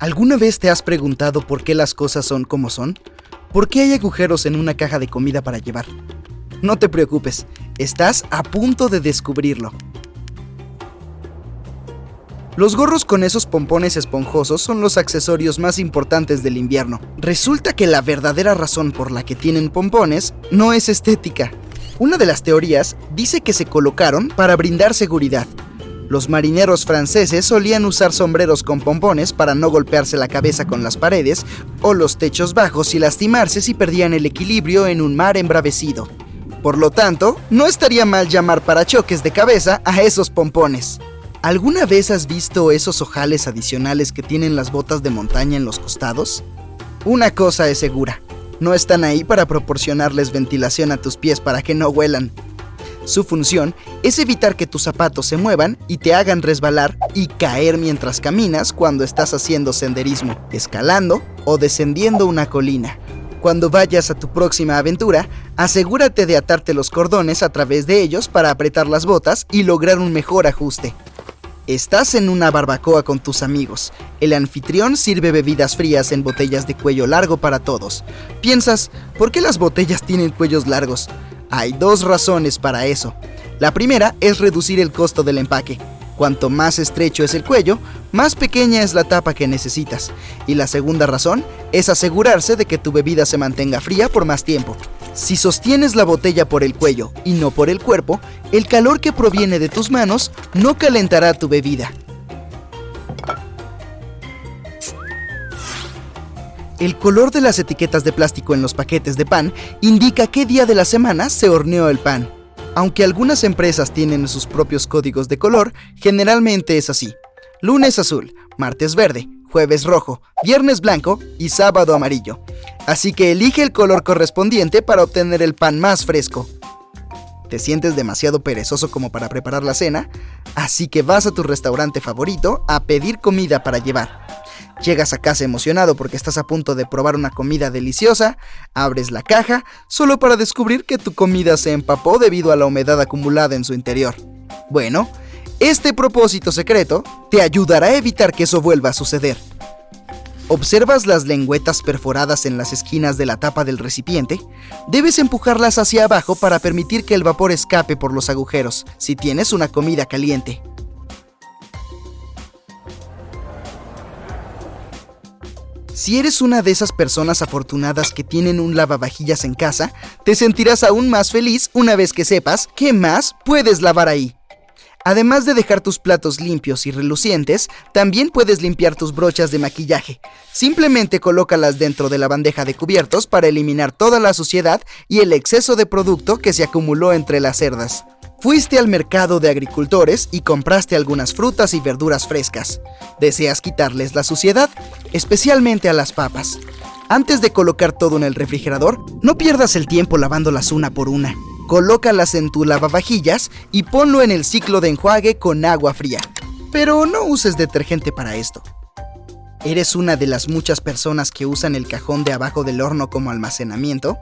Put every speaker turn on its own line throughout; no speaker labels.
¿Alguna vez te has preguntado por qué las cosas son como son? ¿Por qué hay agujeros en una caja de comida para llevar? No te preocupes, estás a punto de descubrirlo. Los gorros con esos pompones esponjosos son los accesorios más importantes del invierno. Resulta que la verdadera razón por la que tienen pompones no es estética. Una de las teorías dice que se colocaron para brindar seguridad, los marineros franceses solían usar sombreros con pompones para no golpearse la cabeza con las paredes o los techos bajos y lastimarse si perdían el equilibrio en un mar embravecido. Por lo tanto, no estaría mal llamar parachoques de cabeza a esos pompones. ¿Alguna vez has visto esos ojales adicionales que tienen las botas de montaña en los costados? Una cosa es segura, no están ahí para proporcionarles ventilación a tus pies para que no huelan. Su función es evitar que tus zapatos se muevan y te hagan resbalar y caer mientras caminas cuando estás haciendo senderismo, escalando o descendiendo una colina. Cuando vayas a tu próxima aventura, asegúrate de atarte los cordones a través de ellos para apretar las botas y lograr un mejor ajuste. Estás en una barbacoa con tus amigos. El anfitrión sirve bebidas frías en botellas de cuello largo para todos. Piensas, ¿por qué las botellas tienen cuellos largos? Hay dos razones para eso. La primera es reducir el costo del empaque. Cuanto más estrecho es el cuello, más pequeña es la tapa que necesitas. Y la segunda razón es asegurarse de que tu bebida se mantenga fría por más tiempo. Si sostienes la botella por el cuello y no por el cuerpo, el calor que proviene de tus manos no calentará tu bebida. El color de las etiquetas de plástico en los paquetes de pan indica qué día de la semana se horneó el pan. Aunque algunas empresas tienen sus propios códigos de color, generalmente es así. Lunes azul, martes verde, jueves rojo, viernes blanco y sábado amarillo. Así que elige el color correspondiente para obtener el pan más fresco. ¿Te sientes demasiado perezoso como para preparar la cena? Así que vas a tu restaurante favorito a pedir comida para llevar. Llegas a casa emocionado porque estás a punto de probar una comida deliciosa, abres la caja solo para descubrir que tu comida se empapó debido a la humedad acumulada en su interior. Bueno, este propósito secreto te ayudará a evitar que eso vuelva a suceder. ¿Observas las lengüetas perforadas en las esquinas de la tapa del recipiente? Debes empujarlas hacia abajo para permitir que el vapor escape por los agujeros si tienes una comida caliente. Si eres una de esas personas afortunadas que tienen un lavavajillas en casa, te sentirás aún más feliz una vez que sepas qué más puedes lavar ahí. Además de dejar tus platos limpios y relucientes, también puedes limpiar tus brochas de maquillaje. Simplemente colócalas dentro de la bandeja de cubiertos para eliminar toda la suciedad y el exceso de producto que se acumuló entre las cerdas. Fuiste al mercado de agricultores y compraste algunas frutas y verduras frescas. ¿Deseas quitarles la suciedad? Especialmente a las papas. Antes de colocar todo en el refrigerador, no pierdas el tiempo lavándolas una por una. Colócalas en tu lavavajillas y ponlo en el ciclo de enjuague con agua fría. Pero no uses detergente para esto. ¿Eres una de las muchas personas que usan el cajón de abajo del horno como almacenamiento?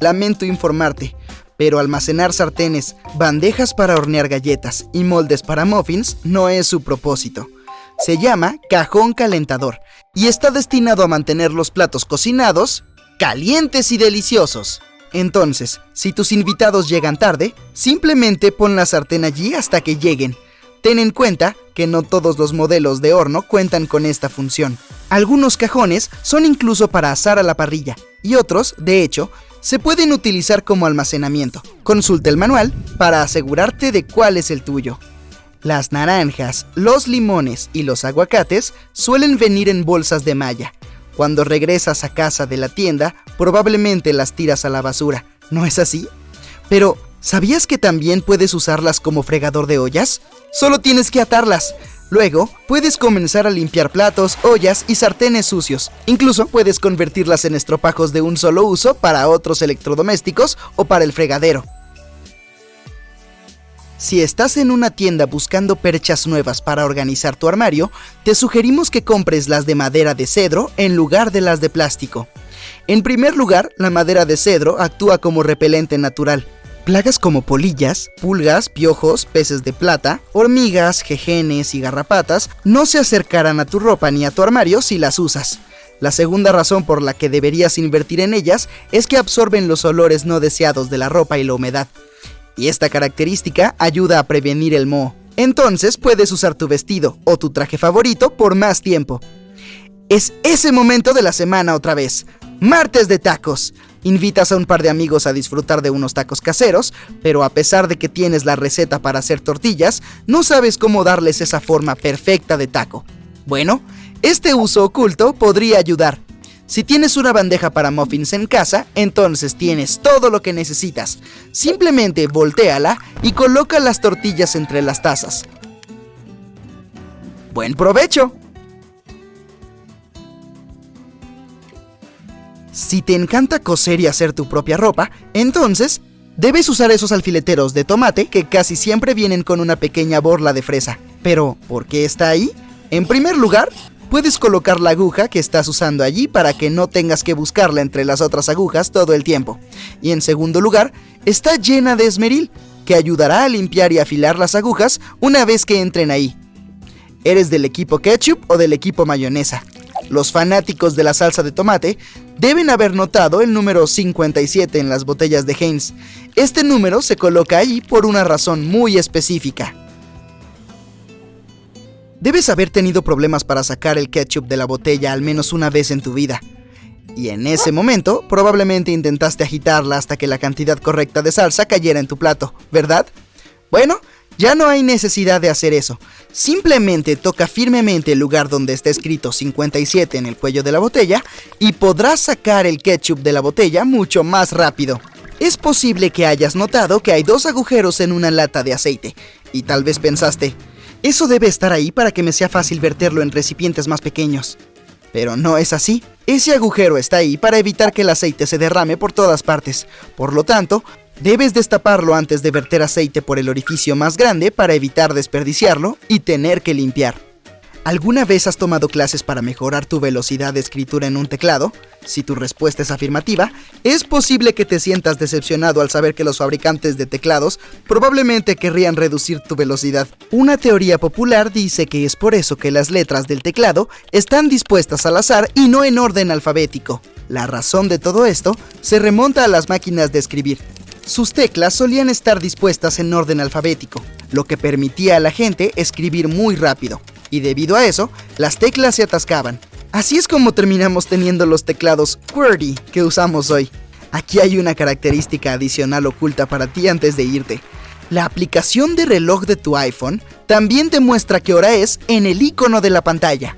Lamento informarte, pero almacenar sartenes, bandejas para hornear galletas y moldes para muffins no es su propósito. Se llama cajón calentador y está destinado a mantener los platos cocinados calientes y deliciosos. Entonces, si tus invitados llegan tarde, simplemente pon la sartén allí hasta que lleguen. Ten en cuenta que no todos los modelos de horno cuentan con esta función. Algunos cajones son incluso para asar a la parrilla y otros, de hecho, se pueden utilizar como almacenamiento. Consulta el manual para asegurarte de cuál es el tuyo. Las naranjas, los limones y los aguacates suelen venir en bolsas de malla. Cuando regresas a casa de la tienda, probablemente las tiras a la basura. ¿No es así? Pero, ¿sabías que también puedes usarlas como fregador de ollas? Solo tienes que atarlas. Luego, puedes comenzar a limpiar platos, ollas y sartenes sucios. Incluso puedes convertirlas en estropajos de un solo uso para otros electrodomésticos o para el fregadero. Si estás en una tienda buscando perchas nuevas para organizar tu armario, te sugerimos que compres las de madera de cedro en lugar de las de plástico. En primer lugar, la madera de cedro actúa como repelente natural. Plagas como polillas, pulgas, piojos, peces de plata, hormigas, jejenes y garrapatas no se acercarán a tu ropa ni a tu armario si las usas. La segunda razón por la que deberías invertir en ellas es que absorben los olores no deseados de la ropa y la humedad y esta característica ayuda a prevenir el moho. Entonces puedes usar tu vestido o tu traje favorito por más tiempo. Es ese momento de la semana otra vez. Martes de tacos. Invitas a un par de amigos a disfrutar de unos tacos caseros, pero a pesar de que tienes la receta para hacer tortillas, no sabes cómo darles esa forma perfecta de taco. Bueno, este uso oculto podría ayudar. Si tienes una bandeja para muffins en casa, entonces tienes todo lo que necesitas. Simplemente volteala y coloca las tortillas entre las tazas. ¡Buen provecho! Si te encanta coser y hacer tu propia ropa, entonces debes usar esos alfileteros de tomate que casi siempre vienen con una pequeña borla de fresa. Pero, ¿por qué está ahí? En primer lugar, puedes colocar la aguja que estás usando allí para que no tengas que buscarla entre las otras agujas todo el tiempo. Y en segundo lugar, está llena de esmeril, que ayudará a limpiar y afilar las agujas una vez que entren ahí. ¿Eres del equipo ketchup o del equipo mayonesa? Los fanáticos de la salsa de tomate deben haber notado el número 57 en las botellas de Heinz. Este número se coloca ahí por una razón muy específica. Debes haber tenido problemas para sacar el ketchup de la botella al menos una vez en tu vida. Y en ese momento, probablemente intentaste agitarla hasta que la cantidad correcta de salsa cayera en tu plato, ¿verdad? Bueno, ya no hay necesidad de hacer eso. Simplemente toca firmemente el lugar donde está escrito 57 en el cuello de la botella y podrás sacar el ketchup de la botella mucho más rápido. Es posible que hayas notado que hay dos agujeros en una lata de aceite y tal vez pensaste, eso debe estar ahí para que me sea fácil verterlo en recipientes más pequeños. Pero no es así. Ese agujero está ahí para evitar que el aceite se derrame por todas partes. Por lo tanto, debes destaparlo antes de verter aceite por el orificio más grande para evitar desperdiciarlo y tener que limpiar. ¿Alguna vez has tomado clases para mejorar tu velocidad de escritura en un teclado? Si tu respuesta es afirmativa, es posible que te sientas decepcionado al saber que los fabricantes de teclados probablemente querrían reducir tu velocidad. Una teoría popular dice que es por eso que las letras del teclado están dispuestas al azar y no en orden alfabético. La razón de todo esto se remonta a las máquinas de escribir. Sus teclas solían estar dispuestas en orden alfabético, lo que permitía a la gente escribir muy rápido y debido a eso, las teclas se atascaban. Así es como terminamos teniendo los teclados QWERTY que usamos hoy. Aquí hay una característica adicional oculta para ti antes de irte. La aplicación de reloj de tu iPhone también te muestra qué hora es en el icono de la pantalla.